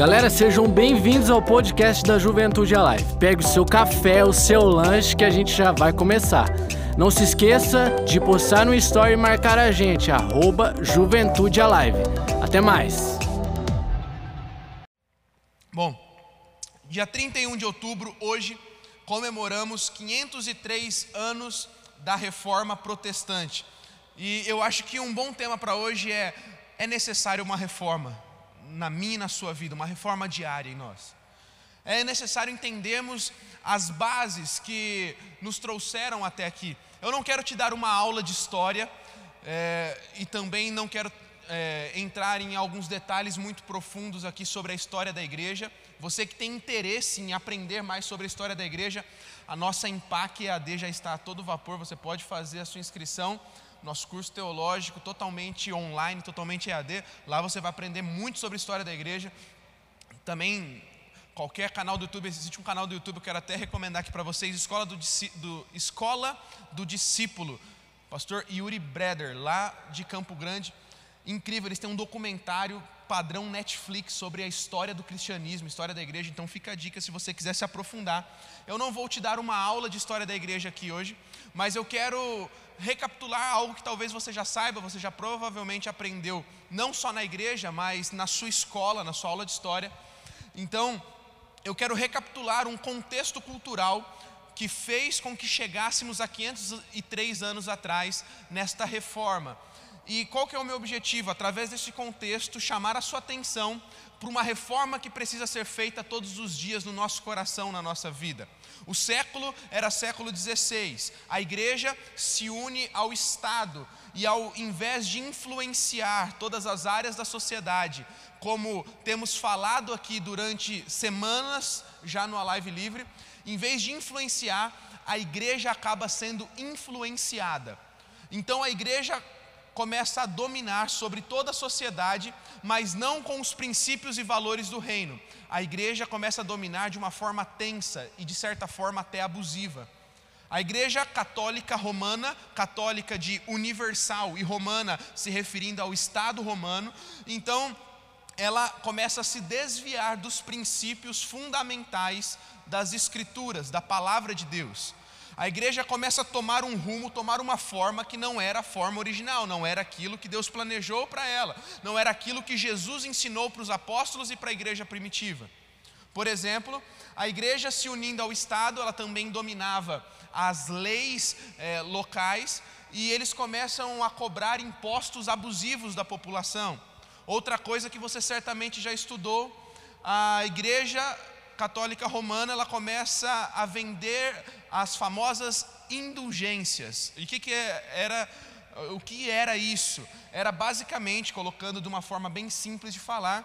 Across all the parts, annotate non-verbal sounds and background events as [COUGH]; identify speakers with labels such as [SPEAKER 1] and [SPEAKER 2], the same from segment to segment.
[SPEAKER 1] Galera, sejam bem-vindos ao podcast da Juventude Alive. Pegue o seu café, o seu lanche que a gente já vai começar. Não se esqueça de postar no story e marcar a gente, arroba Juventude Alive. Até mais!
[SPEAKER 2] Bom, dia 31 de outubro, hoje, comemoramos 503 anos da Reforma Protestante. E eu acho que um bom tema para hoje é: é necessário uma reforma na minha e na sua vida, uma reforma diária em nós. É necessário entendermos as bases que nos trouxeram até aqui. Eu não quero te dar uma aula de história é, e também não quero é, entrar em alguns detalhes muito profundos aqui sobre a história da igreja. Você que tem interesse em aprender mais sobre a história da igreja, a nossa Impact EAD já está a todo vapor, você pode fazer a sua inscrição nosso curso teológico totalmente online, totalmente EAD. Lá você vai aprender muito sobre a história da igreja. Também qualquer canal do YouTube, existe um canal do YouTube, eu quero até recomendar aqui para vocês, Escola do, do, Escola do Discípulo, pastor Yuri Breder, lá de Campo Grande. Incrível, eles têm um documentário padrão Netflix sobre a história do cristianismo, história da igreja, então fica a dica se você quiser se aprofundar. Eu não vou te dar uma aula de história da igreja aqui hoje, mas eu quero recapitular algo que talvez você já saiba, você já provavelmente aprendeu, não só na igreja, mas na sua escola, na sua aula de história. Então, eu quero recapitular um contexto cultural que fez com que chegássemos a 503 anos atrás nesta reforma. E qual que é o meu objetivo? Através desse contexto, chamar a sua atenção para uma reforma que precisa ser feita todos os dias no nosso coração, na nossa vida. O século era século XVI. A igreja se une ao Estado e, ao invés de influenciar todas as áreas da sociedade, como temos falado aqui durante semanas já no Live Livre, em vez de influenciar, a igreja acaba sendo influenciada. Então a igreja começa a dominar sobre toda a sociedade, mas não com os princípios e valores do reino. A igreja começa a dominar de uma forma tensa e, de certa forma, até abusiva. A igreja católica romana, católica de universal e romana, se referindo ao Estado romano, então ela começa a se desviar dos princípios fundamentais das Escrituras, da palavra de Deus a igreja começa a tomar um rumo, tomar uma forma que não era a forma original, não era aquilo que Deus planejou para ela, não era aquilo que Jesus ensinou para os apóstolos e para a igreja primitiva. Por exemplo, a igreja se unindo ao Estado, ela também dominava as leis eh, locais e eles começam a cobrar impostos abusivos da população. Outra coisa que você certamente já estudou, a igreja católica romana ela começa a vender as famosas indulgências. E o que, que é, era o que era isso? Era basicamente, colocando de uma forma bem simples de falar,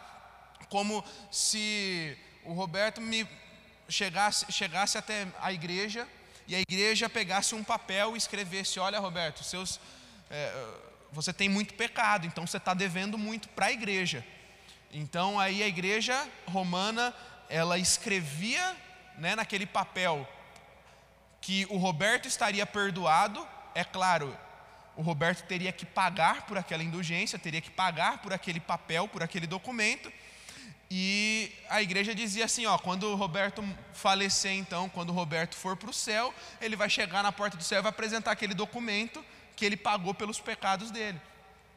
[SPEAKER 2] como se o Roberto me chegasse, chegasse até a igreja e a igreja pegasse um papel e escrevesse: Olha, Roberto, seus, é, você tem muito pecado, então você está devendo muito para a igreja. Então aí a igreja romana ela escrevia né, naquele papel que o Roberto estaria perdoado, é claro, o Roberto teria que pagar por aquela indulgência, teria que pagar por aquele papel, por aquele documento. E a igreja dizia assim: ó, quando o Roberto falecer, então, quando o Roberto for para o céu, ele vai chegar na porta do céu e vai apresentar aquele documento que ele pagou pelos pecados dele.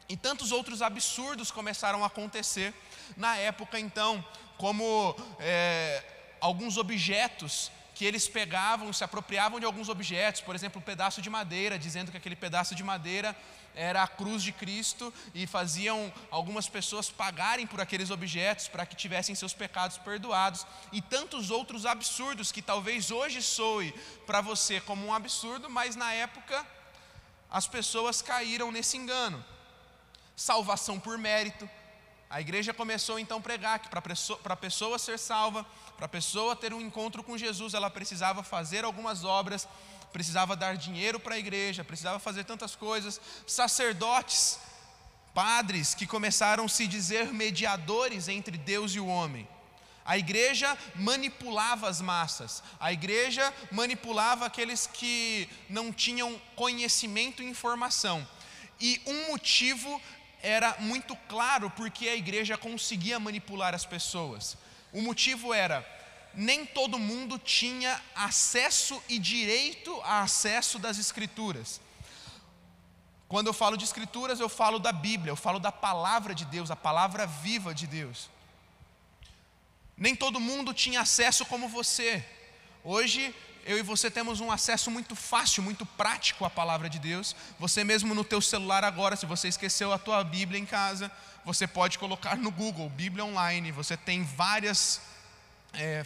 [SPEAKER 2] E tantos outros absurdos começaram a acontecer na época, então, como é, alguns objetos que eles pegavam, se apropriavam de alguns objetos, por exemplo, um pedaço de madeira, dizendo que aquele pedaço de madeira era a cruz de Cristo e faziam algumas pessoas pagarem por aqueles objetos para que tivessem seus pecados perdoados e tantos outros absurdos que talvez hoje soe para você como um absurdo, mas na época as pessoas caíram nesse engano. Salvação por mérito, a igreja começou então a pregar que para a pessoa ser salva, para a pessoa ter um encontro com Jesus, ela precisava fazer algumas obras, precisava dar dinheiro para a igreja, precisava fazer tantas coisas. Sacerdotes, padres que começaram a se dizer mediadores entre Deus e o homem. A igreja manipulava as massas, a igreja manipulava aqueles que não tinham conhecimento e informação. E um motivo era muito claro porque a igreja conseguia manipular as pessoas. O motivo era nem todo mundo tinha acesso e direito a acesso das escrituras. Quando eu falo de escrituras, eu falo da Bíblia, eu falo da palavra de Deus, a palavra viva de Deus. Nem todo mundo tinha acesso como você. Hoje eu e você temos um acesso muito fácil, muito prático à palavra de Deus. Você mesmo no teu celular agora, se você esqueceu a tua Bíblia em casa, você pode colocar no Google Bíblia online. Você tem várias é,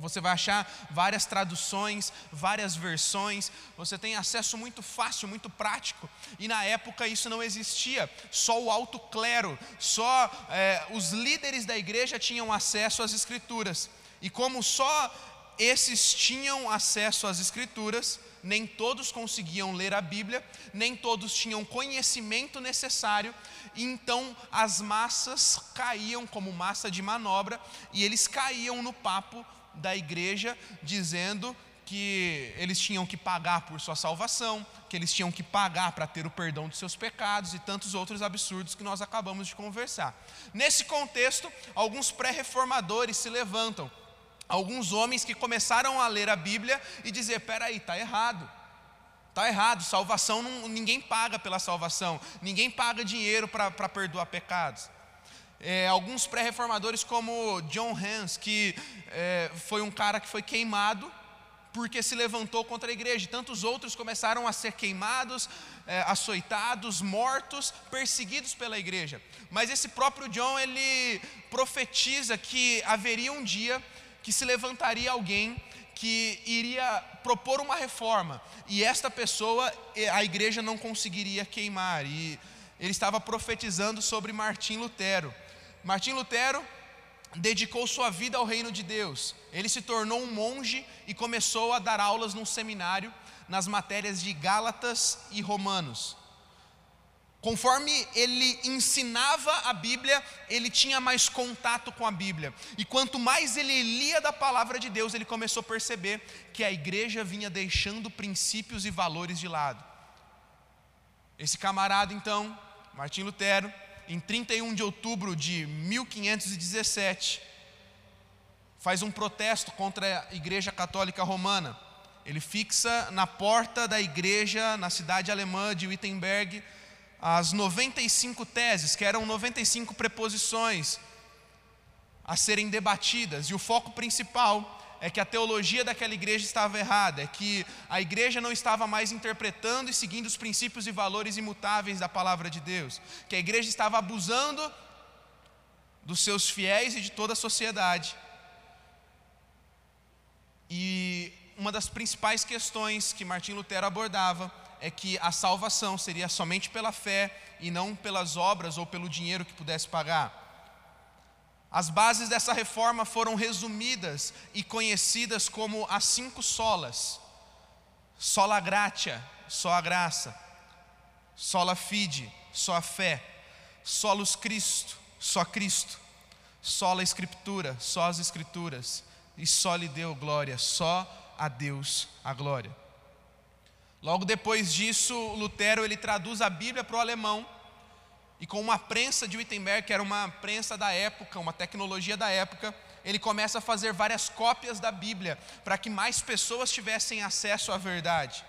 [SPEAKER 2] você vai achar várias traduções, várias versões, você tem acesso muito fácil, muito prático, e na época isso não existia, só o alto clero, só é, os líderes da igreja tinham acesso às escrituras, e como só esses tinham acesso às Escrituras, nem todos conseguiam ler a Bíblia, nem todos tinham conhecimento necessário, então as massas caíam como massa de manobra, e eles caíam no papo da igreja, dizendo que eles tinham que pagar por sua salvação, que eles tinham que pagar para ter o perdão dos seus pecados e tantos outros absurdos que nós acabamos de conversar. Nesse contexto, alguns pré-reformadores se levantam alguns homens que começaram a ler a Bíblia e dizer: peraí, está errado. Está errado, salvação não, ninguém paga pela salvação, ninguém paga dinheiro para perdoar pecados. É, alguns pré-reformadores, como John Hans, que é, foi um cara que foi queimado porque se levantou contra a igreja, tantos outros começaram a ser queimados, é, açoitados, mortos, perseguidos pela igreja. Mas esse próprio John, ele profetiza que haveria um dia que se levantaria alguém que iria propor uma reforma, e esta pessoa a igreja não conseguiria queimar, e ele estava profetizando sobre Martim Lutero. Martim Lutero dedicou sua vida ao reino de Deus, ele se tornou um monge e começou a dar aulas num seminário nas matérias de Gálatas e Romanos. Conforme ele ensinava a Bíblia, ele tinha mais contato com a Bíblia. E quanto mais ele lia da palavra de Deus, ele começou a perceber que a igreja vinha deixando princípios e valores de lado. Esse camarada, então, Martim Lutero, em 31 de outubro de 1517, faz um protesto contra a Igreja Católica Romana. Ele fixa na porta da igreja, na cidade alemã de Wittenberg, as 95 teses, que eram 95 preposições a serem debatidas, e o foco principal é que a teologia daquela igreja estava errada, é que a igreja não estava mais interpretando e seguindo os princípios e valores imutáveis da palavra de Deus, que a igreja estava abusando dos seus fiéis e de toda a sociedade. E uma das principais questões que Martim Lutero abordava é que a salvação seria somente pela fé e não pelas obras ou pelo dinheiro que pudesse pagar. As bases dessa reforma foram resumidas e conhecidas como as cinco solas: sola gratia, só a graça, sola fide, só a fé, solus Cristo, só Cristo, sola Escritura, só as Escrituras, e só lhe deu glória, só a Deus a glória. Logo depois disso, Lutero ele traduz a Bíblia para o alemão e com uma prensa de Wittenberg, que era uma prensa da época, uma tecnologia da época, ele começa a fazer várias cópias da Bíblia para que mais pessoas tivessem acesso à verdade.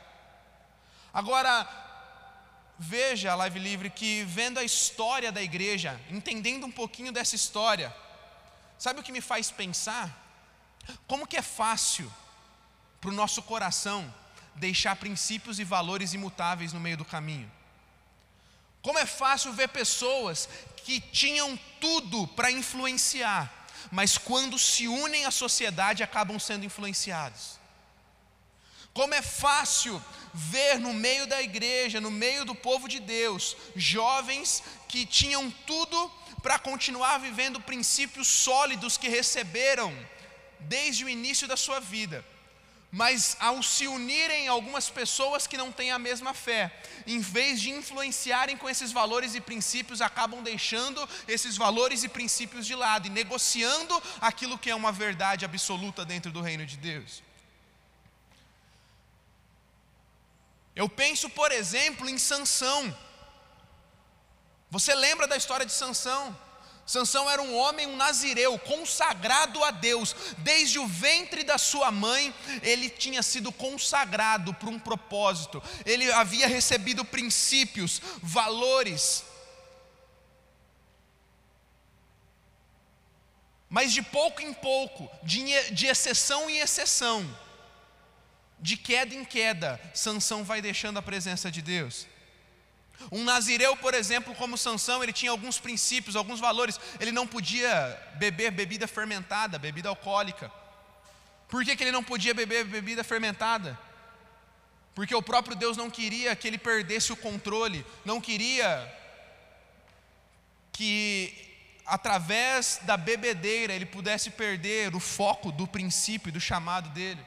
[SPEAKER 2] Agora, veja Live Livre que vendo a história da igreja, entendendo um pouquinho dessa história, sabe o que me faz pensar? Como que é fácil para o nosso coração deixar princípios e valores imutáveis no meio do caminho. Como é fácil ver pessoas que tinham tudo para influenciar, mas quando se unem à sociedade acabam sendo influenciados. Como é fácil ver no meio da igreja, no meio do povo de Deus, jovens que tinham tudo para continuar vivendo princípios sólidos que receberam desde o início da sua vida, mas ao se unirem algumas pessoas que não têm a mesma fé, em vez de influenciarem com esses valores e princípios, acabam deixando esses valores e princípios de lado e negociando aquilo que é uma verdade absoluta dentro do reino de Deus. Eu penso, por exemplo, em Sansão. Você lembra da história de Sansão? Sansão era um homem, um nazireu, consagrado a Deus. Desde o ventre da sua mãe, ele tinha sido consagrado para um propósito. Ele havia recebido princípios, valores. Mas de pouco em pouco, de, de exceção em exceção, de queda em queda, Sansão vai deixando a presença de Deus. Um nazireu, por exemplo, como Sansão, ele tinha alguns princípios, alguns valores. Ele não podia beber bebida fermentada, bebida alcoólica. Por que, que ele não podia beber bebida fermentada? Porque o próprio Deus não queria que ele perdesse o controle, não queria que através da bebedeira ele pudesse perder o foco do princípio, do chamado dele.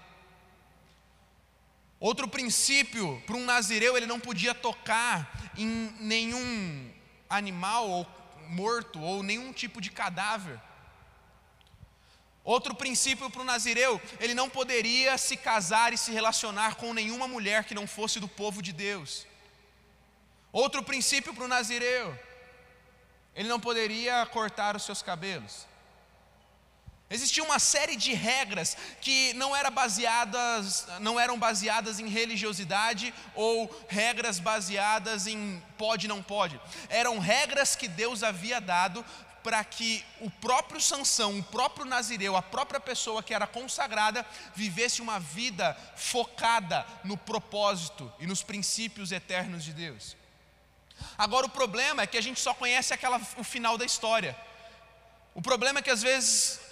[SPEAKER 2] Outro princípio, para um nazireu, ele não podia tocar em nenhum animal ou morto ou nenhum tipo de cadáver. Outro princípio para o nazireu, ele não poderia se casar e se relacionar com nenhuma mulher que não fosse do povo de Deus. Outro princípio para o nazireu, ele não poderia cortar os seus cabelos. Existia uma série de regras que não, era baseadas, não eram baseadas em religiosidade ou regras baseadas em pode não pode. Eram regras que Deus havia dado para que o próprio Sansão, o próprio Nazireu, a própria pessoa que era consagrada, vivesse uma vida focada no propósito e nos princípios eternos de Deus. Agora o problema é que a gente só conhece aquela, o final da história. O problema é que às vezes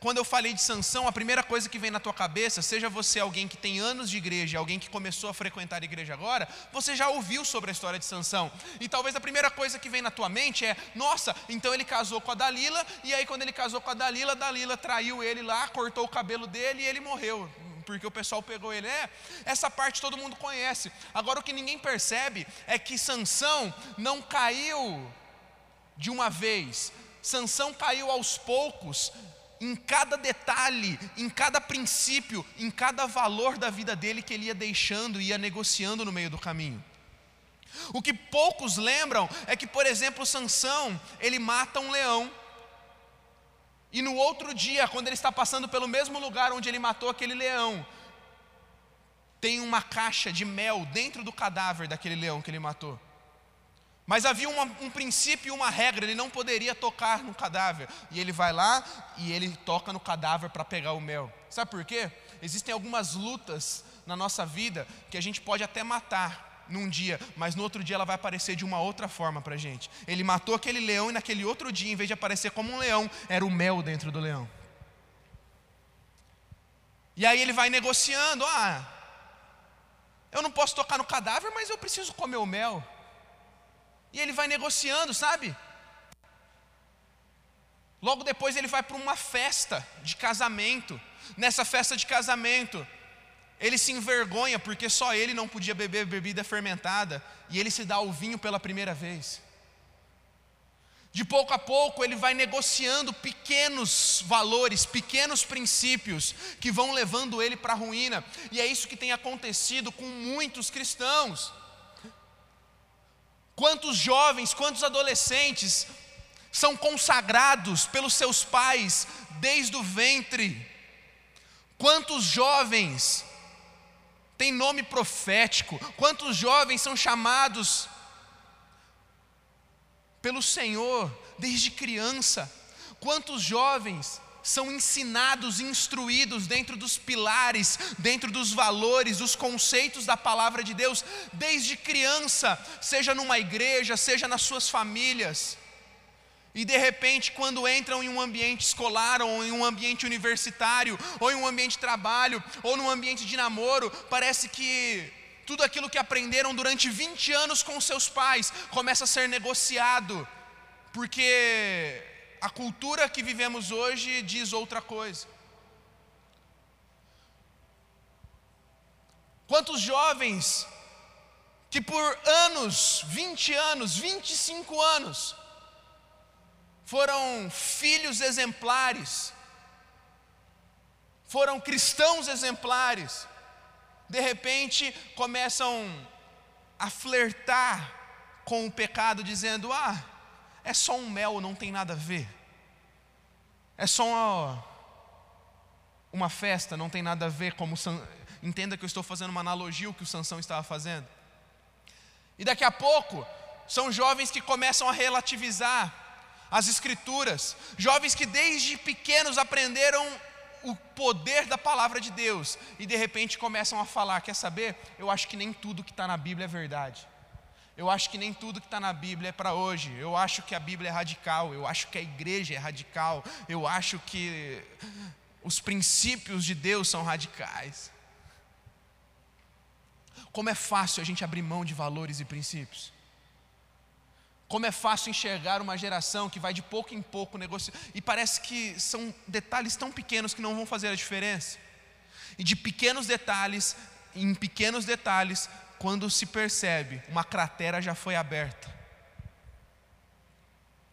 [SPEAKER 2] quando eu falei de Sansão, a primeira coisa que vem na tua cabeça, seja você alguém que tem anos de igreja, alguém que começou a frequentar a igreja agora, você já ouviu sobre a história de Sansão. E talvez a primeira coisa que vem na tua mente é: nossa, então ele casou com a Dalila, e aí quando ele casou com a Dalila, Dalila traiu ele lá, cortou o cabelo dele e ele morreu porque o pessoal pegou ele. É, essa parte todo mundo conhece. Agora o que ninguém percebe é que Sansão não caiu de uma vez. Sansão caiu aos poucos, em cada detalhe, em cada princípio, em cada valor da vida dele que ele ia deixando e ia negociando no meio do caminho. O que poucos lembram é que, por exemplo, Sansão, ele mata um leão. E no outro dia, quando ele está passando pelo mesmo lugar onde ele matou aquele leão, tem uma caixa de mel dentro do cadáver daquele leão que ele matou. Mas havia uma, um princípio e uma regra, ele não poderia tocar no cadáver. E ele vai lá e ele toca no cadáver para pegar o mel. Sabe por quê? Existem algumas lutas na nossa vida que a gente pode até matar num dia, mas no outro dia ela vai aparecer de uma outra forma para a gente. Ele matou aquele leão e naquele outro dia, em vez de aparecer como um leão, era o mel dentro do leão. E aí ele vai negociando: ah, eu não posso tocar no cadáver, mas eu preciso comer o mel. E ele vai negociando, sabe? Logo depois ele vai para uma festa de casamento. Nessa festa de casamento, ele se envergonha porque só ele não podia beber bebida fermentada e ele se dá o vinho pela primeira vez. De pouco a pouco ele vai negociando pequenos valores, pequenos princípios que vão levando ele para a ruína, e é isso que tem acontecido com muitos cristãos. Quantos jovens, quantos adolescentes são consagrados pelos seus pais desde o ventre? Quantos jovens têm nome profético? Quantos jovens são chamados pelo Senhor desde criança? Quantos jovens são ensinados instruídos dentro dos pilares, dentro dos valores, dos conceitos da palavra de Deus, desde criança, seja numa igreja, seja nas suas famílias. E de repente, quando entram em um ambiente escolar, ou em um ambiente universitário, ou em um ambiente de trabalho, ou num ambiente de namoro, parece que tudo aquilo que aprenderam durante 20 anos com seus pais começa a ser negociado, porque a cultura que vivemos hoje diz outra coisa. Quantos jovens que por anos, 20 anos, 25 anos, foram filhos exemplares, foram cristãos exemplares, de repente começam a flertar com o pecado, dizendo: Ah, é só um mel, não tem nada a ver. É só uma, uma festa, não tem nada a ver como entenda que eu estou fazendo uma analogia o que o Sansão estava fazendo. E daqui a pouco são jovens que começam a relativizar as escrituras, jovens que desde pequenos aprenderam o poder da palavra de Deus e de repente começam a falar: quer saber? Eu acho que nem tudo que está na Bíblia é verdade. Eu acho que nem tudo que está na Bíblia é para hoje. Eu acho que a Bíblia é radical. Eu acho que a igreja é radical. Eu acho que os princípios de Deus são radicais. Como é fácil a gente abrir mão de valores e princípios. Como é fácil enxergar uma geração que vai de pouco em pouco negociar. E parece que são detalhes tão pequenos que não vão fazer a diferença. E de pequenos detalhes, em pequenos detalhes, quando se percebe, uma cratera já foi aberta.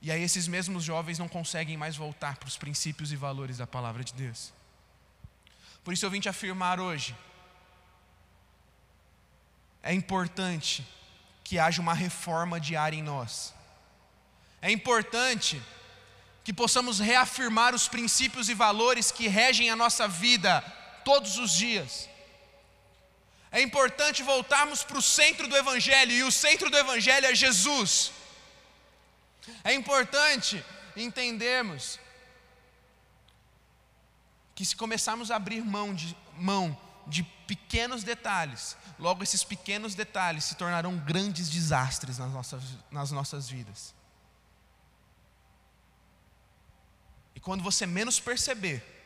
[SPEAKER 2] E aí esses mesmos jovens não conseguem mais voltar para os princípios e valores da palavra de Deus. Por isso eu vim te afirmar hoje. É importante que haja uma reforma diária em nós. É importante que possamos reafirmar os princípios e valores que regem a nossa vida todos os dias. É importante voltarmos para o centro do Evangelho, e o centro do Evangelho é Jesus. É importante entendermos que se começarmos a abrir mão de, mão de pequenos detalhes, logo esses pequenos detalhes se tornarão grandes desastres nas nossas, nas nossas vidas. E quando você menos perceber,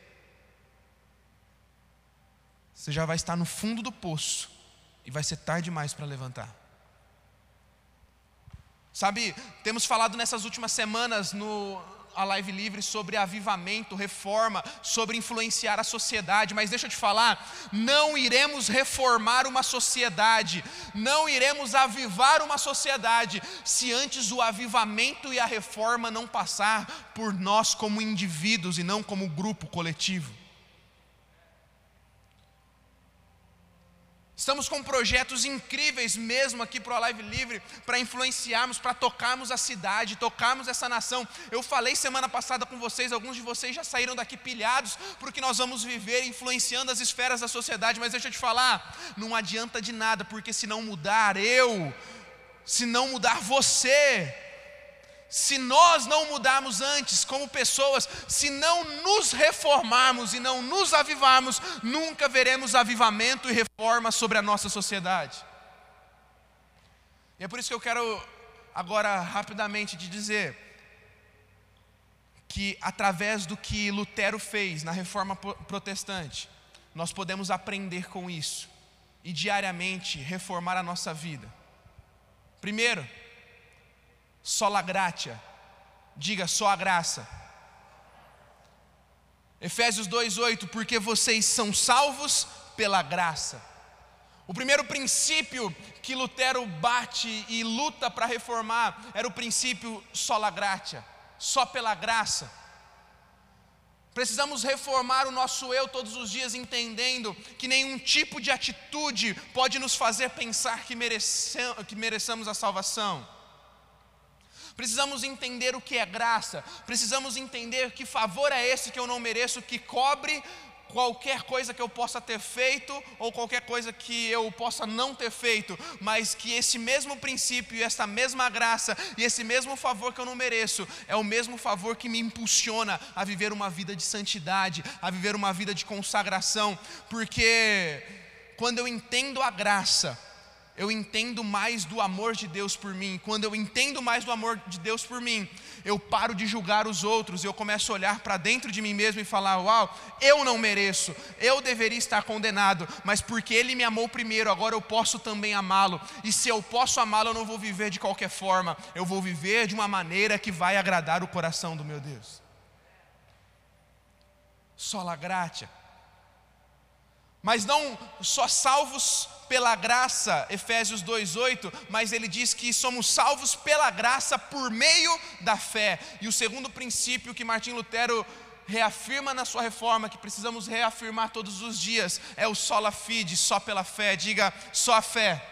[SPEAKER 2] você já vai estar no fundo do poço e vai ser tarde demais para levantar. Sabe, temos falado nessas últimas semanas no, a live livre sobre avivamento, reforma, sobre influenciar a sociedade, mas deixa eu te falar, não iremos reformar uma sociedade, não iremos avivar uma sociedade, se antes o avivamento e a reforma não passar por nós como indivíduos e não como grupo coletivo. Estamos com projetos incríveis mesmo aqui para o Live Livre, para influenciarmos, para tocarmos a cidade, tocarmos essa nação. Eu falei semana passada com vocês, alguns de vocês já saíram daqui pilhados, porque nós vamos viver influenciando as esferas da sociedade, mas deixa eu te falar, não adianta de nada, porque se não mudar eu, se não mudar você, se nós não mudarmos antes como pessoas, se não nos reformarmos e não nos avivarmos, nunca veremos avivamento e reforma sobre a nossa sociedade. E é por isso que eu quero agora rapidamente te dizer que através do que Lutero fez na reforma protestante, nós podemos aprender com isso e diariamente reformar a nossa vida. Primeiro, sola gratia. Diga só a graça. Efésios 2:8, porque vocês são salvos pela graça. O primeiro princípio que Lutero bate e luta para reformar era o princípio sola gratia, só pela graça. Precisamos reformar o nosso eu todos os dias, entendendo que nenhum tipo de atitude pode nos fazer pensar que, que mereçamos a salvação. Precisamos entender o que é graça, precisamos entender que favor é esse que eu não mereço, que cobre qualquer coisa que eu possa ter feito ou qualquer coisa que eu possa não ter feito, mas que esse mesmo princípio essa mesma graça e esse mesmo favor que eu não mereço é o mesmo favor que me impulsiona a viver uma vida de santidade, a viver uma vida de consagração, porque quando eu entendo a graça, eu entendo mais do amor de Deus por mim. Quando eu entendo mais do amor de Deus por mim, eu paro de julgar os outros, eu começo a olhar para dentro de mim mesmo e falar: Uau, eu não mereço, eu deveria estar condenado, mas porque Ele me amou primeiro, agora eu posso também amá-lo. E se eu posso amá-lo, eu não vou viver de qualquer forma, eu vou viver de uma maneira que vai agradar o coração do meu Deus. Sola gratia mas não só salvos pela graça, Efésios 2:8, mas ele diz que somos salvos pela graça por meio da fé. E o segundo princípio que Martim Lutero reafirma na sua reforma, que precisamos reafirmar todos os dias, é o sola fide, só pela fé. Diga, só a fé.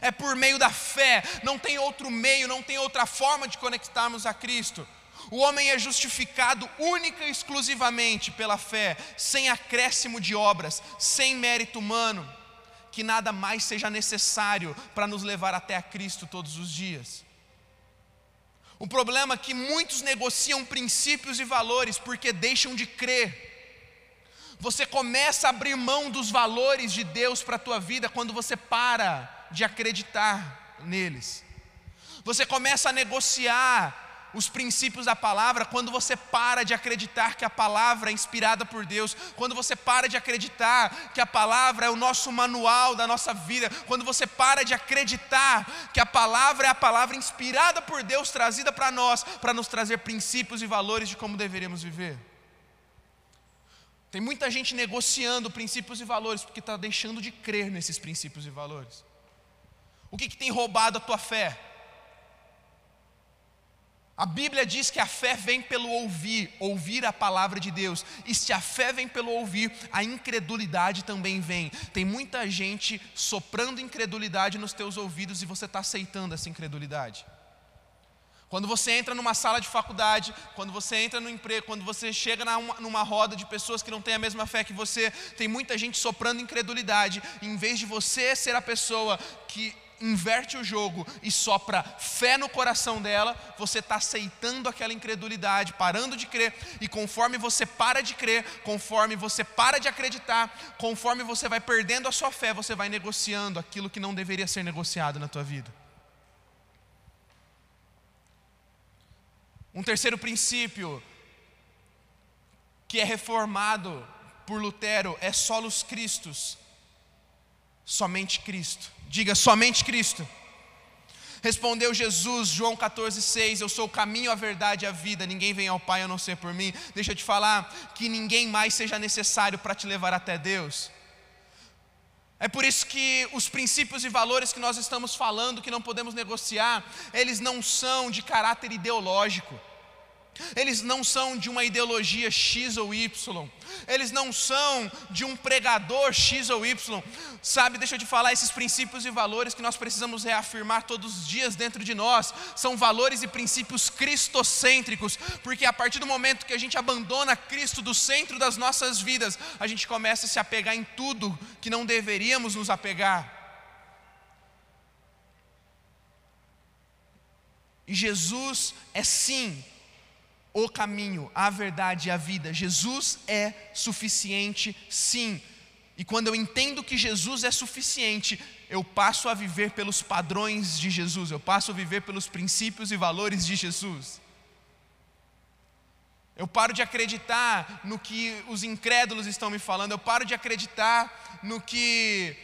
[SPEAKER 2] É por meio da fé, não tem outro meio, não tem outra forma de conectarmos a Cristo. O homem é justificado única e exclusivamente pela fé, sem acréscimo de obras, sem mérito humano, que nada mais seja necessário para nos levar até a Cristo todos os dias. O problema é que muitos negociam princípios e valores porque deixam de crer. Você começa a abrir mão dos valores de Deus para a tua vida quando você para de acreditar neles. Você começa a negociar os princípios da palavra quando você para de acreditar que a palavra é inspirada por Deus, quando você para de acreditar que a palavra é o nosso manual da nossa vida, quando você para de acreditar que a palavra é a palavra inspirada por Deus, trazida para nós, para nos trazer princípios e valores de como deveríamos viver. Tem muita gente negociando princípios e valores porque está deixando de crer nesses princípios e valores. O que, que tem roubado a tua fé? A Bíblia diz que a fé vem pelo ouvir, ouvir a palavra de Deus. E se a fé vem pelo ouvir, a incredulidade também vem. Tem muita gente soprando incredulidade nos teus ouvidos e você está aceitando essa incredulidade. Quando você entra numa sala de faculdade, quando você entra no emprego, quando você chega numa roda de pessoas que não têm a mesma fé que você, tem muita gente soprando incredulidade. Em vez de você ser a pessoa que inverte o jogo e sopra fé no coração dela, você está aceitando aquela incredulidade, parando de crer, e conforme você para de crer, conforme você para de acreditar, conforme você vai perdendo a sua fé, você vai negociando aquilo que não deveria ser negociado na tua vida. Um terceiro princípio que é reformado por Lutero é solos Cristos, somente Cristo. Diga somente Cristo. Respondeu Jesus, João 14,6: Eu sou o caminho, a verdade e a vida, ninguém vem ao Pai a não ser por mim. Deixa eu te falar que ninguém mais seja necessário para te levar até Deus. É por isso que os princípios e valores que nós estamos falando, que não podemos negociar, eles não são de caráter ideológico. Eles não são de uma ideologia X ou Y, eles não são de um pregador X ou Y, sabe? Deixa eu te falar, esses princípios e valores que nós precisamos reafirmar todos os dias dentro de nós, são valores e princípios cristocêntricos, porque a partir do momento que a gente abandona Cristo do centro das nossas vidas, a gente começa a se apegar em tudo que não deveríamos nos apegar. E Jesus é sim o caminho, a verdade e a vida. Jesus é suficiente, sim. E quando eu entendo que Jesus é suficiente, eu passo a viver pelos padrões de Jesus, eu passo a viver pelos princípios e valores de Jesus. Eu paro de acreditar no que os incrédulos estão me falando, eu paro de acreditar no que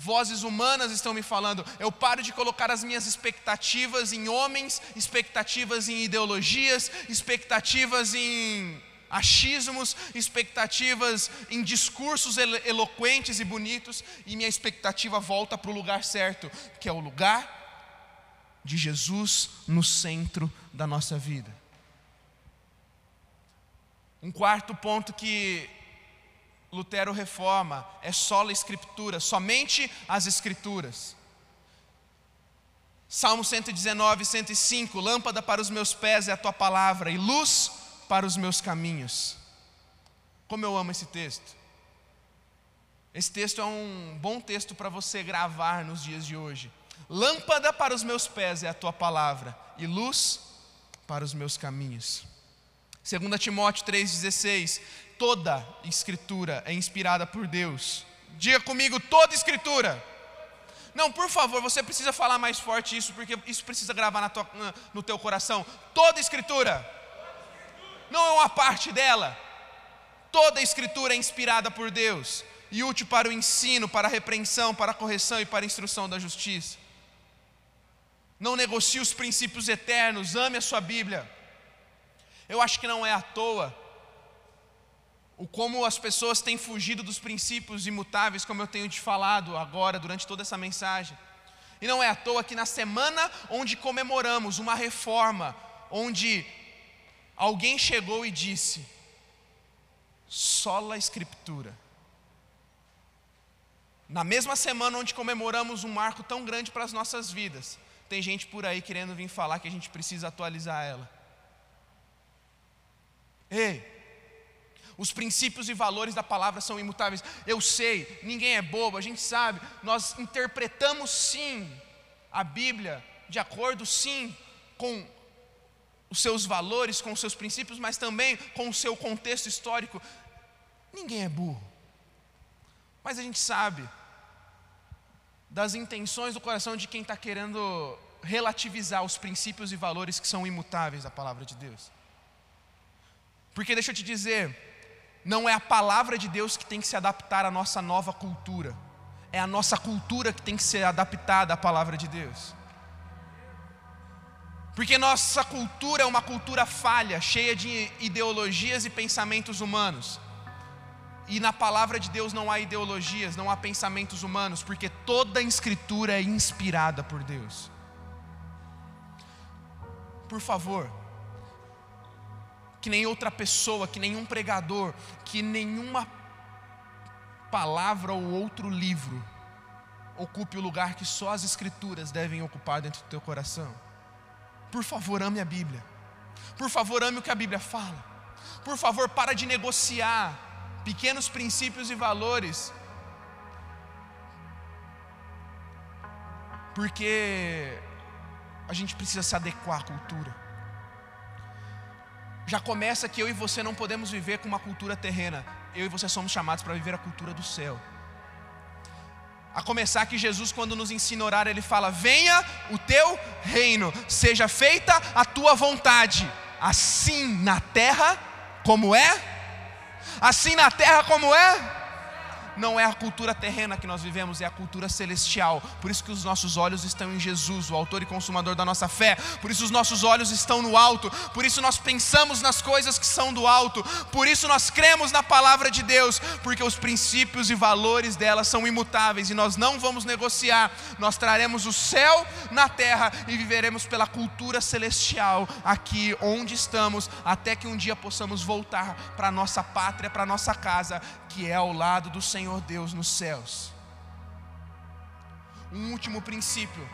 [SPEAKER 2] vozes humanas estão me falando. Eu paro de colocar as minhas expectativas em homens, expectativas em ideologias, expectativas em achismos, expectativas em discursos eloquentes e bonitos, e minha expectativa volta para o lugar certo, que é o lugar de Jesus no centro da nossa vida. Um quarto ponto que Lutero reforma, é só a escritura, somente as escrituras. Salmo 119, 105: Lâmpada para os meus pés é a tua palavra, e luz para os meus caminhos. Como eu amo esse texto. Esse texto é um bom texto para você gravar nos dias de hoje. Lâmpada para os meus pés é a tua palavra, e luz para os meus caminhos. 2 Timóteo 3,16: toda escritura é inspirada por Deus. Diga comigo, toda escritura. Não, por favor, você precisa falar mais forte isso, porque isso precisa gravar tua, no teu coração. Toda escritura. Não é uma parte dela. Toda escritura é inspirada por Deus e útil para o ensino, para a repreensão, para a correção e para a instrução da justiça. Não negocie os princípios eternos, ame a sua Bíblia. Eu acho que não é à toa o como as pessoas têm fugido dos princípios imutáveis, como eu tenho te falado agora durante toda essa mensagem. E não é à toa que na semana onde comemoramos uma reforma, onde alguém chegou e disse: sola escritura. Na mesma semana onde comemoramos um marco tão grande para as nossas vidas, tem gente por aí querendo vir falar que a gente precisa atualizar ela. Ei, os princípios e valores da palavra são imutáveis. Eu sei, ninguém é bobo, a gente sabe. Nós interpretamos sim a Bíblia de acordo sim com os seus valores, com os seus princípios, mas também com o seu contexto histórico. Ninguém é burro. Mas a gente sabe das intenções do coração de quem está querendo relativizar os princípios e valores que são imutáveis da palavra de Deus. Porque deixa eu te dizer, não é a palavra de Deus que tem que se adaptar à nossa nova cultura, é a nossa cultura que tem que ser adaptada à palavra de Deus. Porque nossa cultura é uma cultura falha, cheia de ideologias e pensamentos humanos. E na palavra de Deus não há ideologias, não há pensamentos humanos, porque toda a escritura é inspirada por Deus. Por favor, que nem outra pessoa, que nenhum pregador, que nenhuma palavra ou outro livro ocupe o lugar que só as escrituras devem ocupar dentro do teu coração. Por favor, ame a Bíblia. Por favor, ame o que a Bíblia fala. Por favor, para de negociar pequenos princípios e valores, porque a gente precisa se adequar à cultura. Já começa que eu e você não podemos viver com uma cultura terrena, eu e você somos chamados para viver a cultura do céu. A começar que Jesus, quando nos ensina a orar, ele fala: Venha o teu reino, seja feita a tua vontade, assim na terra como é? Assim na terra como é não é a cultura terrena que nós vivemos, é a cultura celestial. Por isso que os nossos olhos estão em Jesus, o autor e consumador da nossa fé. Por isso os nossos olhos estão no alto. Por isso nós pensamos nas coisas que são do alto. Por isso nós cremos na palavra de Deus, porque os princípios e valores dela são imutáveis e nós não vamos negociar. Nós traremos o céu na terra e viveremos pela cultura celestial aqui onde estamos, até que um dia possamos voltar para nossa pátria, para nossa casa, que é ao lado do Senhor Deus nos céus. Um último princípio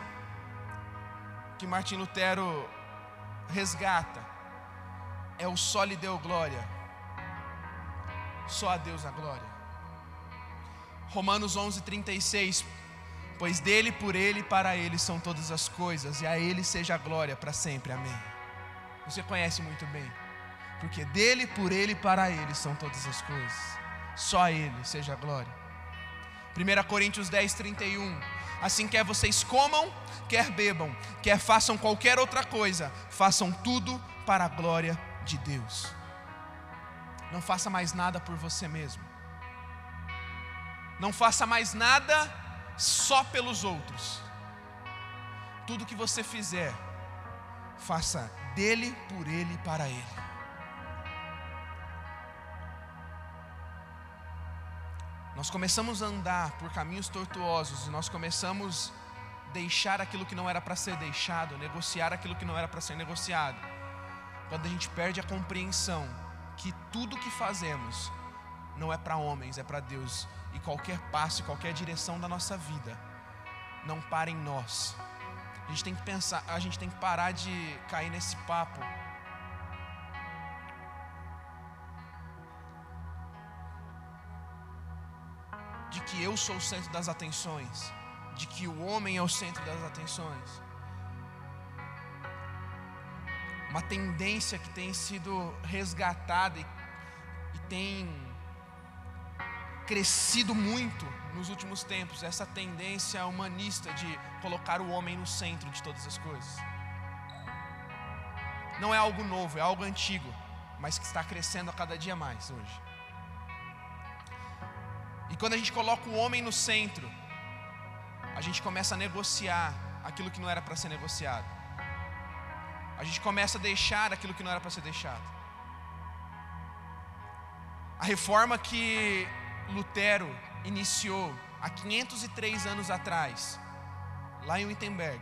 [SPEAKER 2] que Martim Lutero resgata é o só lhe deu glória. Só a Deus a glória. Romanos 11:36 Pois dele, por ele e para ele são todas as coisas, e a ele seja a glória para sempre. Amém. Você conhece muito bem. Porque dele, por ele e para ele são todas as coisas só a Ele seja a glória. 1 Coríntios 10, 31. Assim quer vocês comam, quer bebam, quer façam qualquer outra coisa, façam tudo para a glória de Deus. Não faça mais nada por você mesmo. Não faça mais nada só pelos outros. Tudo que você fizer, faça dele, por ele para ele. Nós começamos a andar por caminhos tortuosos e nós começamos a deixar aquilo que não era para ser deixado, negociar aquilo que não era para ser negociado. Quando a gente perde a compreensão que tudo que fazemos não é para homens, é para Deus, e qualquer passo, qualquer direção da nossa vida não para em nós. A gente tem que pensar, a gente tem que parar de cair nesse papo de que eu sou o centro das atenções, de que o homem é o centro das atenções. Uma tendência que tem sido resgatada e, e tem crescido muito nos últimos tempos, essa tendência humanista de colocar o homem no centro de todas as coisas. Não é algo novo, é algo antigo, mas que está crescendo a cada dia mais hoje. E quando a gente coloca o homem no centro, a gente começa a negociar aquilo que não era para ser negociado. A gente começa a deixar aquilo que não era para ser deixado. A reforma que Lutero iniciou há 503 anos atrás, lá em Wittenberg,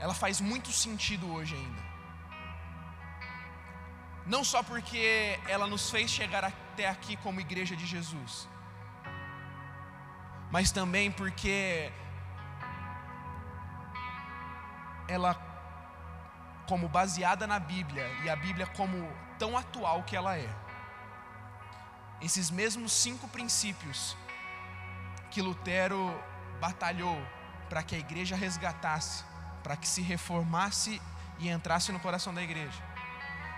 [SPEAKER 2] ela faz muito sentido hoje ainda. Não só porque ela nos fez chegar até aqui como igreja de Jesus, mas também porque ela, como baseada na Bíblia, e a Bíblia como tão atual que ela é, esses mesmos cinco princípios que Lutero batalhou para que a igreja resgatasse, para que se reformasse e entrasse no coração da igreja.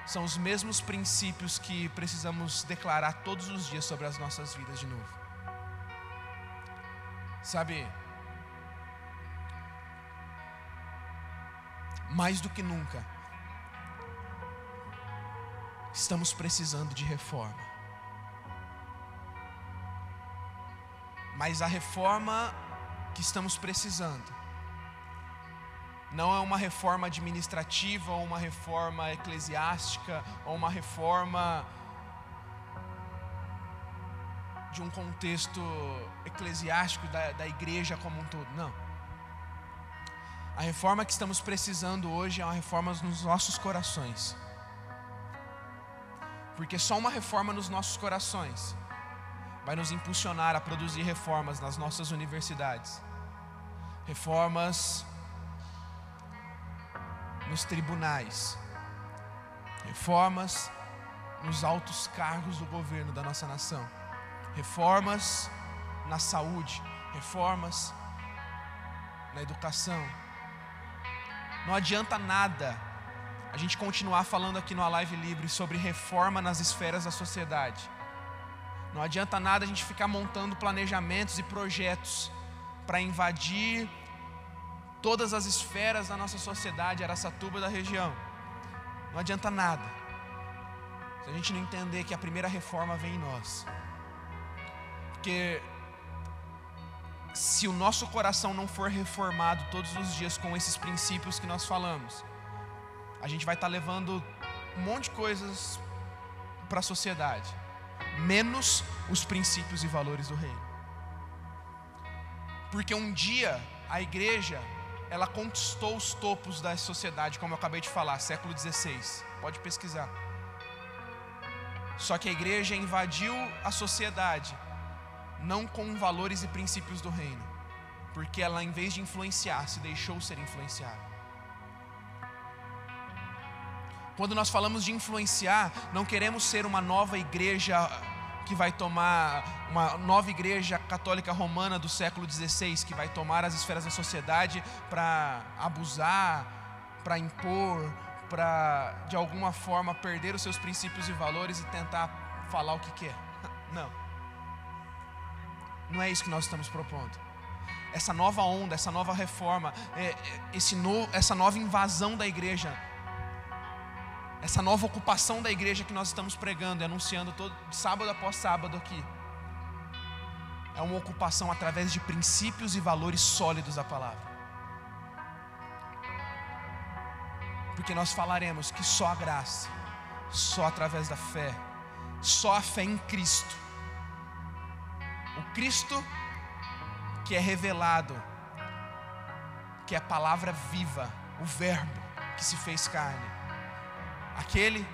[SPEAKER 2] São os mesmos princípios que precisamos declarar todos os dias sobre as nossas vidas de novo. Sabe, mais do que nunca, estamos precisando de reforma. Mas a reforma que estamos precisando não é uma reforma administrativa, ou uma reforma eclesiástica, ou uma reforma de um contexto eclesiástico da, da igreja como um todo. Não. A reforma que estamos precisando hoje é uma reforma nos nossos corações. Porque só uma reforma nos nossos corações vai nos impulsionar a produzir reformas nas nossas universidades, reformas nos tribunais, reformas nos altos cargos do governo da nossa nação, reformas na saúde, reformas na educação. Não adianta nada a gente continuar falando aqui no Live Livre sobre reforma nas esferas da sociedade não adianta nada a gente ficar montando planejamentos e projetos para invadir todas as esferas da nossa sociedade, Aracatuba da região. Não adianta nada. Se a gente não entender que a primeira reforma vem em nós. Porque se o nosso coração não for reformado todos os dias com esses princípios que nós falamos, a gente vai estar tá levando um monte de coisas para a sociedade menos os princípios e valores do reino. Porque um dia a igreja, ela conquistou os topos da sociedade, como eu acabei de falar, século XVI. Pode pesquisar. Só que a igreja invadiu a sociedade, não com valores e princípios do reino, porque ela, em vez de influenciar, se deixou ser influenciada. Quando nós falamos de influenciar, não queremos ser uma nova igreja que vai tomar uma nova igreja católica romana do século XVI, que vai tomar as esferas da sociedade para abusar, para impor, para de alguma forma perder os seus princípios e valores e tentar falar o que quer. [LAUGHS] Não. Não é isso que nós estamos propondo. Essa nova onda, essa nova reforma, é, é, esse no, essa nova invasão da igreja essa nova ocupação da igreja que nós estamos pregando e anunciando todo sábado após sábado aqui. É uma ocupação através de princípios e valores sólidos da palavra. Porque nós falaremos que só a graça, só através da fé, só a fé em Cristo. O Cristo que é revelado, que é a palavra viva, o Verbo que se fez carne aquele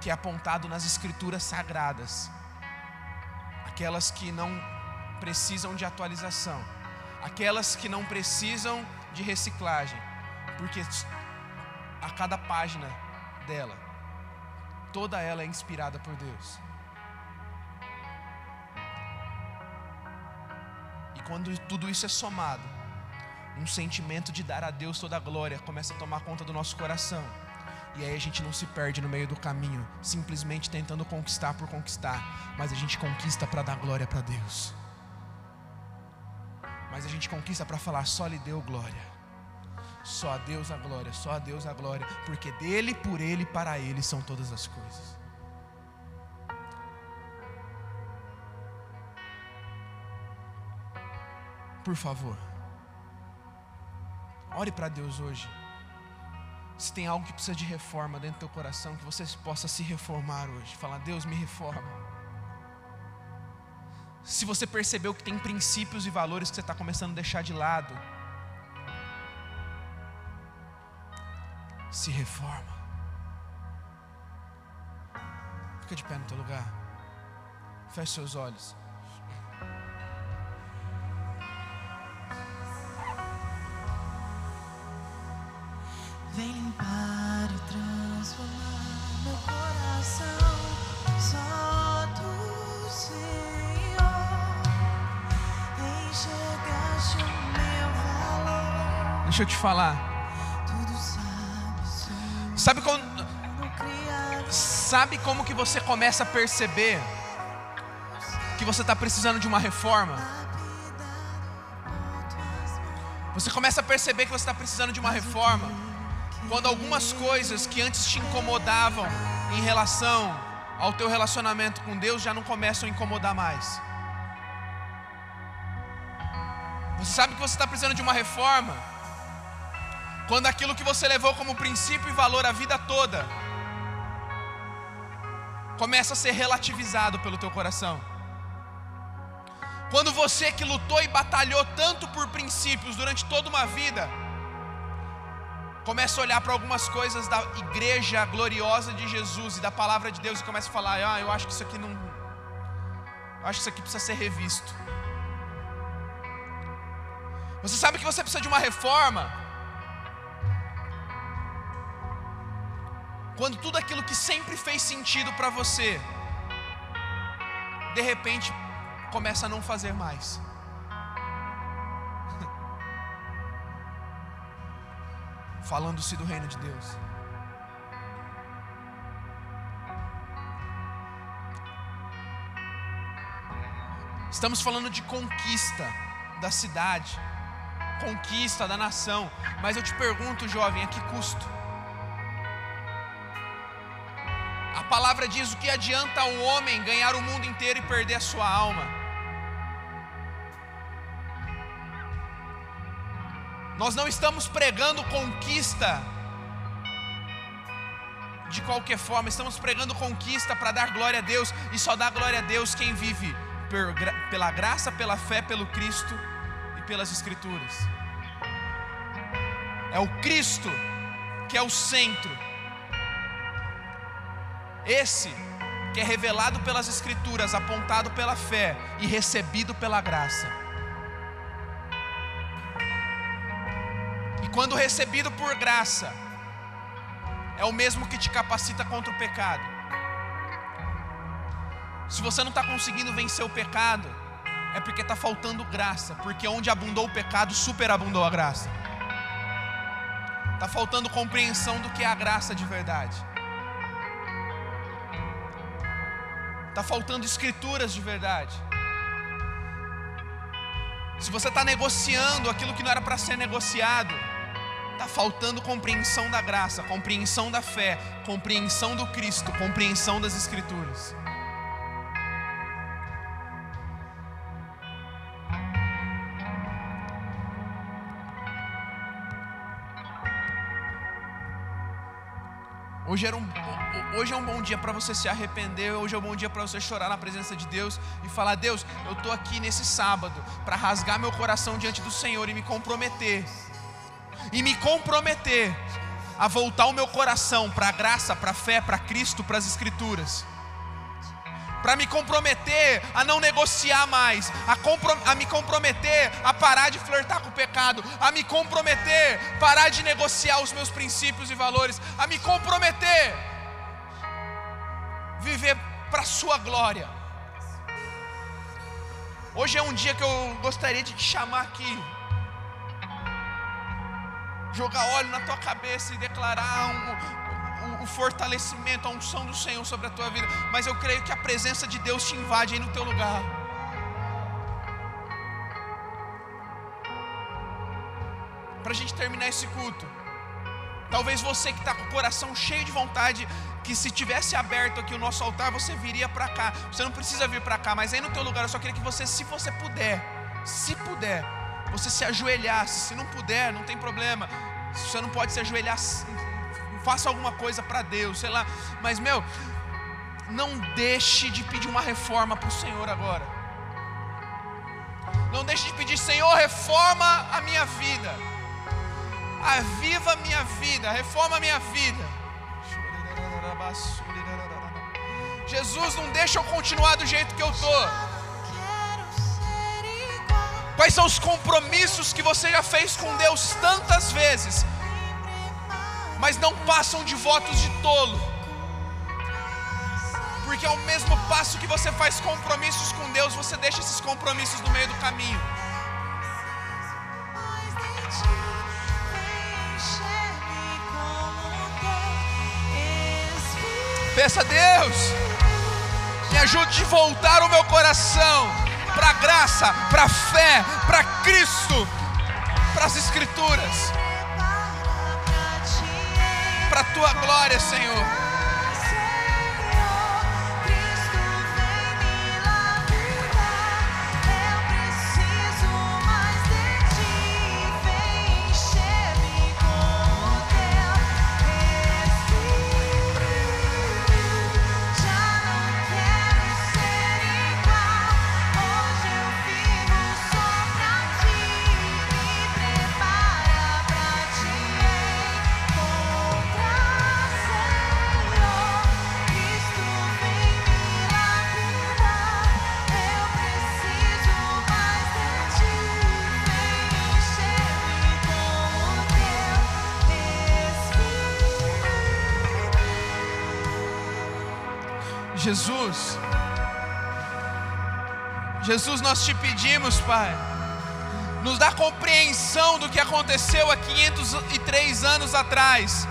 [SPEAKER 2] que é apontado nas escrituras sagradas, aquelas que não precisam de atualização, aquelas que não precisam de reciclagem, porque a cada página dela, toda ela é inspirada por Deus. E quando tudo isso é somado, um sentimento de dar a Deus toda a glória começa a tomar conta do nosso coração. E aí a gente não se perde no meio do caminho, simplesmente tentando conquistar por conquistar, mas a gente conquista para dar glória para Deus. Mas a gente conquista para falar só lhe deu glória. Só a Deus a glória, só a Deus a glória, porque dele, por ele, para ele são todas as coisas. Por favor, ore para Deus hoje se tem algo que precisa de reforma dentro do teu coração, que você possa se reformar hoje. Falar, Deus, me reforma. Se você percebeu que tem princípios e valores que você está começando a deixar de lado, se reforma. Fica de pé no teu lugar. Feche seus olhos. Deixa eu te falar. Sabe quando Sabe como que você começa a perceber que você está precisando de uma reforma? Você começa a perceber que você está precisando de uma reforma quando algumas coisas que antes te incomodavam em relação ao teu relacionamento com Deus já não começam a incomodar mais. Você sabe que você está precisando de uma reforma quando aquilo que você levou como princípio e valor a vida toda começa a ser relativizado pelo teu coração. Quando você que lutou e batalhou tanto por princípios durante toda uma vida, começa a olhar para algumas coisas da igreja gloriosa de Jesus e da palavra de Deus e começa a falar: "Ah, eu acho que isso aqui não eu acho que isso aqui precisa ser revisto". Você sabe que você precisa de uma reforma? Quando tudo aquilo que sempre fez sentido para você, de repente começa a não fazer mais. [LAUGHS] Falando-se do reino de Deus. Estamos falando de conquista da cidade, conquista da nação, mas eu te pergunto, jovem, a que custo? Palavra diz: o que adianta o homem ganhar o mundo inteiro e perder a sua alma? Nós não estamos pregando conquista de qualquer forma, estamos pregando conquista para dar glória a Deus, e só dá glória a Deus quem vive pela graça, pela fé, pelo Cristo e pelas Escrituras. É o Cristo que é o centro esse que é revelado pelas Escrituras, apontado pela fé e recebido pela graça. E quando recebido por graça, é o mesmo que te capacita contra o pecado. Se você não está conseguindo vencer o pecado, é porque está faltando graça, porque onde abundou o pecado, superabundou a graça. Está faltando compreensão do que é a graça de verdade. Está faltando escrituras de verdade. Se você está negociando aquilo que não era para ser negociado, está faltando compreensão da graça, compreensão da fé, compreensão do Cristo, compreensão das Escrituras. Hoje, era um, hoje é um bom dia para você se arrepender, hoje é um bom dia para você chorar na presença de Deus e falar: Deus, eu estou aqui nesse sábado para rasgar meu coração diante do Senhor e me comprometer, e me comprometer a voltar o meu coração para a graça, para a fé, para Cristo, para as Escrituras para me comprometer a não negociar mais, a, a, me comprometer a parar de flertar com o pecado, a me comprometer parar de negociar os meus princípios e valores, a me comprometer viver para a Sua glória. Hoje é um dia que eu gostaria de te chamar aqui, jogar óleo na tua cabeça e declarar um, o, fortalecimento, a unção do Senhor sobre a tua vida, mas eu creio que a presença de Deus te invade aí no teu lugar. Para a gente terminar esse culto, talvez você que está com o coração cheio de vontade, que se tivesse aberto aqui o nosso altar, você viria para cá. Você não precisa vir para cá, mas aí no teu lugar eu só queria que você, se você puder, se puder, você se ajoelhasse. Se não puder, não tem problema. Se você não pode se ajoelhar, faça alguma coisa para Deus, sei lá. Mas, meu, não deixe de pedir uma reforma para o Senhor agora. Não deixe de pedir, Senhor, reforma a minha vida. Aviva minha vida, reforma minha vida. Jesus, não deixa eu continuar do jeito que eu estou. Quais são os compromissos que você já fez com Deus tantas vezes mas não passam de votos de tolo. Porque ao mesmo passo que você faz compromissos com Deus, você deixa esses compromissos no meio do caminho. Peça a Deus, me ajude a voltar o meu coração para a graça, para a fé, para Cristo, para as Escrituras, para a tua glória, Senhor. Jesus. Jesus, nós te pedimos, Pai, nos dá compreensão do que aconteceu há 503 anos atrás,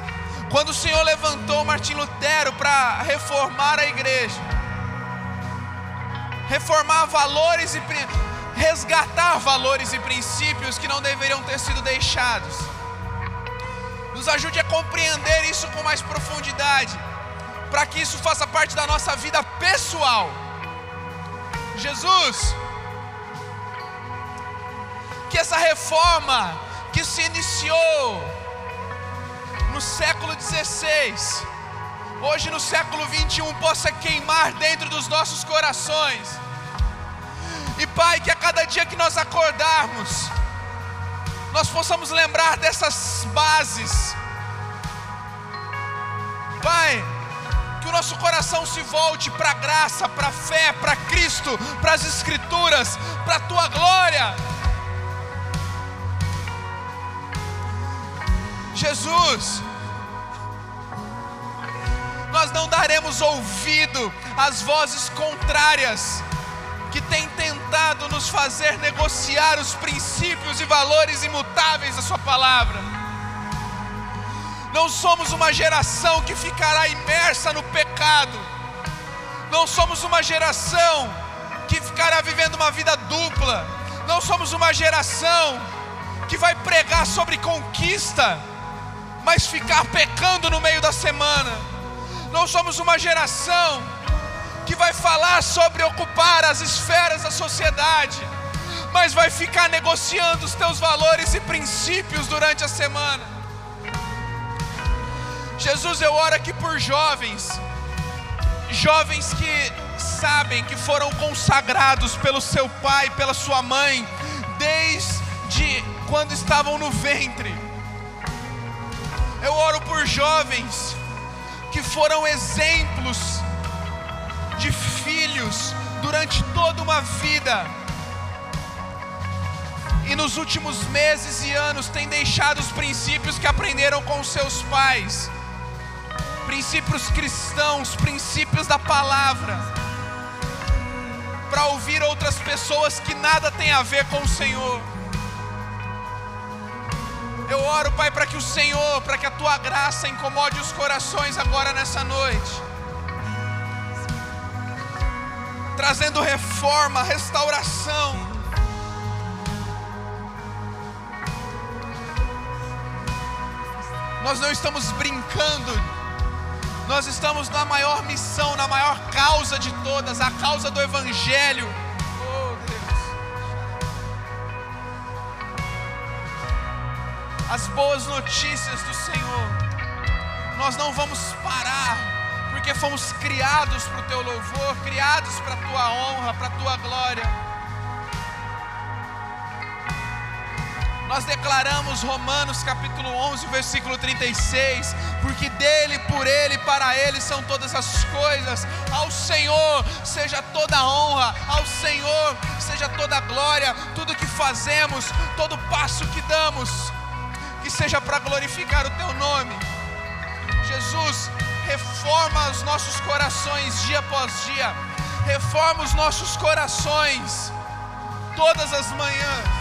[SPEAKER 2] quando o Senhor levantou Martim Lutero para reformar a igreja, reformar valores e resgatar valores e princípios que não deveriam ter sido deixados. Nos ajude a compreender isso com mais profundidade para que isso faça parte da nossa vida pessoal. Jesus, que essa reforma que se iniciou no século XVI, hoje no século 21, possa queimar dentro dos nossos corações. E Pai, que a cada dia que nós acordarmos, nós possamos lembrar dessas bases. Pai, o nosso coração se volte para a graça, para a fé, para Cristo, para as Escrituras, para a tua glória. Jesus, nós não daremos ouvido às vozes contrárias que têm tentado nos fazer negociar os princípios e valores imutáveis da Sua palavra. Não somos uma geração que ficará imersa no pecado. Não somos uma geração que ficará vivendo uma vida dupla. Não somos uma geração que vai pregar sobre conquista, mas ficar pecando no meio da semana. Não somos uma geração que vai falar sobre ocupar as esferas da sociedade, mas vai ficar negociando os teus valores e princípios durante a semana. Jesus, eu oro aqui por jovens, jovens que sabem que foram consagrados pelo seu pai, pela sua mãe, desde quando estavam no ventre. Eu oro por jovens que foram exemplos de filhos durante toda uma vida. E nos últimos meses e anos têm deixado os princípios que aprenderam com seus pais princípios cristãos, princípios da palavra, para ouvir outras pessoas que nada tem a ver com o Senhor. Eu oro, Pai, para que o Senhor, para que a tua graça incomode os corações agora nessa noite, trazendo reforma, restauração. Nós não estamos brincando nós estamos na maior missão, na maior causa de todas, a causa do Evangelho. Oh, Deus. As boas notícias do Senhor. Nós não vamos parar, porque fomos criados para o teu louvor, criados para a tua honra, para a tua glória. Nós declaramos Romanos capítulo 11, versículo 36, porque dele, por ele, para ele são todas as coisas. Ao Senhor seja toda a honra, ao Senhor seja toda a glória, tudo que fazemos, todo passo que damos, que seja para glorificar o teu nome. Jesus, reforma os nossos corações dia após dia. Reforma os nossos corações todas as manhãs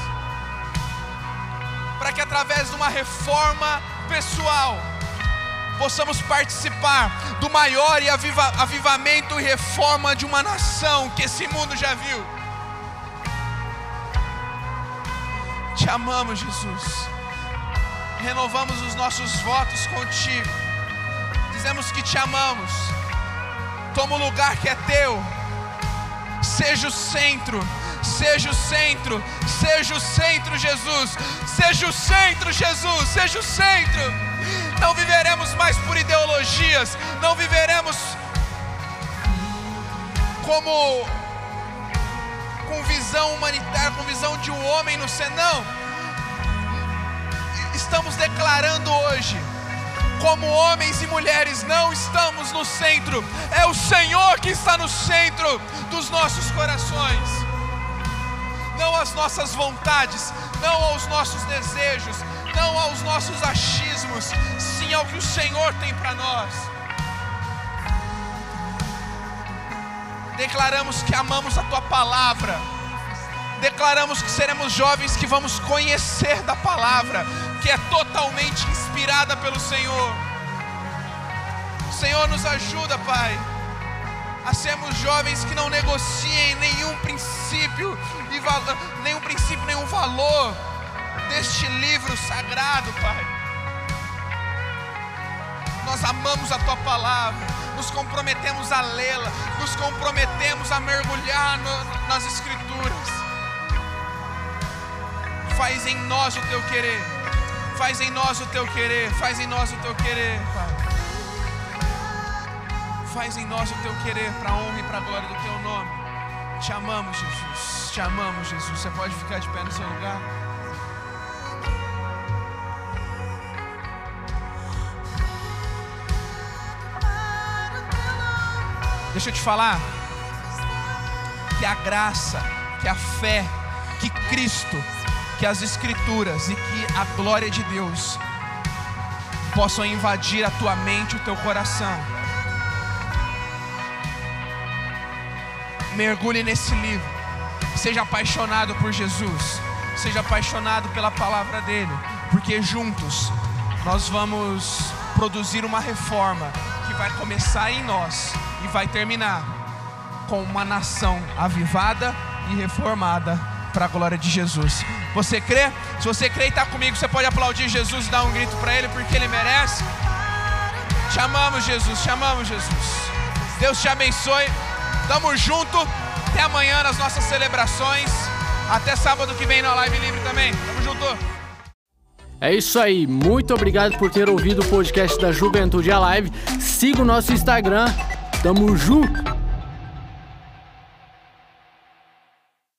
[SPEAKER 2] para que através de uma reforma pessoal possamos participar do maior e aviva, avivamento e reforma de uma nação que esse mundo já viu. Te amamos, Jesus. Renovamos os nossos votos contigo. Dizemos que te amamos. Toma o lugar que é teu. Seja o centro Seja o centro, seja o centro, Jesus. Seja o centro, Jesus. Seja o centro. Não viveremos mais por ideologias, não viveremos como com visão humanitária, com visão de um homem no céu. Não. Estamos declarando hoje como homens e mulheres, não estamos no centro, é o Senhor que está no centro dos nossos corações não às nossas vontades, não aos nossos desejos, não aos nossos achismos, sim ao que o Senhor tem para nós. Declaramos que amamos a tua palavra. Declaramos que seremos jovens que vamos conhecer da palavra, que é totalmente inspirada pelo Senhor. Senhor, nos ajuda, Pai a sermos jovens que não negociem nenhum princípio, nenhum princípio, nenhum valor deste livro sagrado, Pai. Nós amamos a Tua palavra, nos comprometemos a lê-la, nos comprometemos a mergulhar no, nas Escrituras. Faz em nós o Teu querer, faz em nós o Teu querer, faz em nós o Teu querer, Pai. Faz em nós o teu querer, para a honra e para a glória do teu nome. Te amamos, Jesus. Te amamos, Jesus. Você pode ficar de pé no seu lugar. Deixa eu te falar que a graça, que a fé, que Cristo, que as Escrituras e que a glória de Deus possam invadir a tua mente e o teu coração mergulhe nesse livro, seja apaixonado por Jesus, seja apaixonado pela palavra dele, porque juntos nós vamos produzir uma reforma que vai começar em nós e vai terminar com uma nação avivada e reformada para a glória de Jesus. Você crê? Se você crê e está comigo, você pode aplaudir Jesus e dar um grito para Ele, porque Ele merece. Te amamos, Jesus, te amamos, Jesus. Deus te abençoe. Tamo junto. Até amanhã nas nossas celebrações. Até sábado que vem na live livre também. Tamo junto.
[SPEAKER 1] É isso aí. Muito obrigado por ter ouvido o podcast da Juventude Alive. Siga o nosso Instagram. Tamo junto.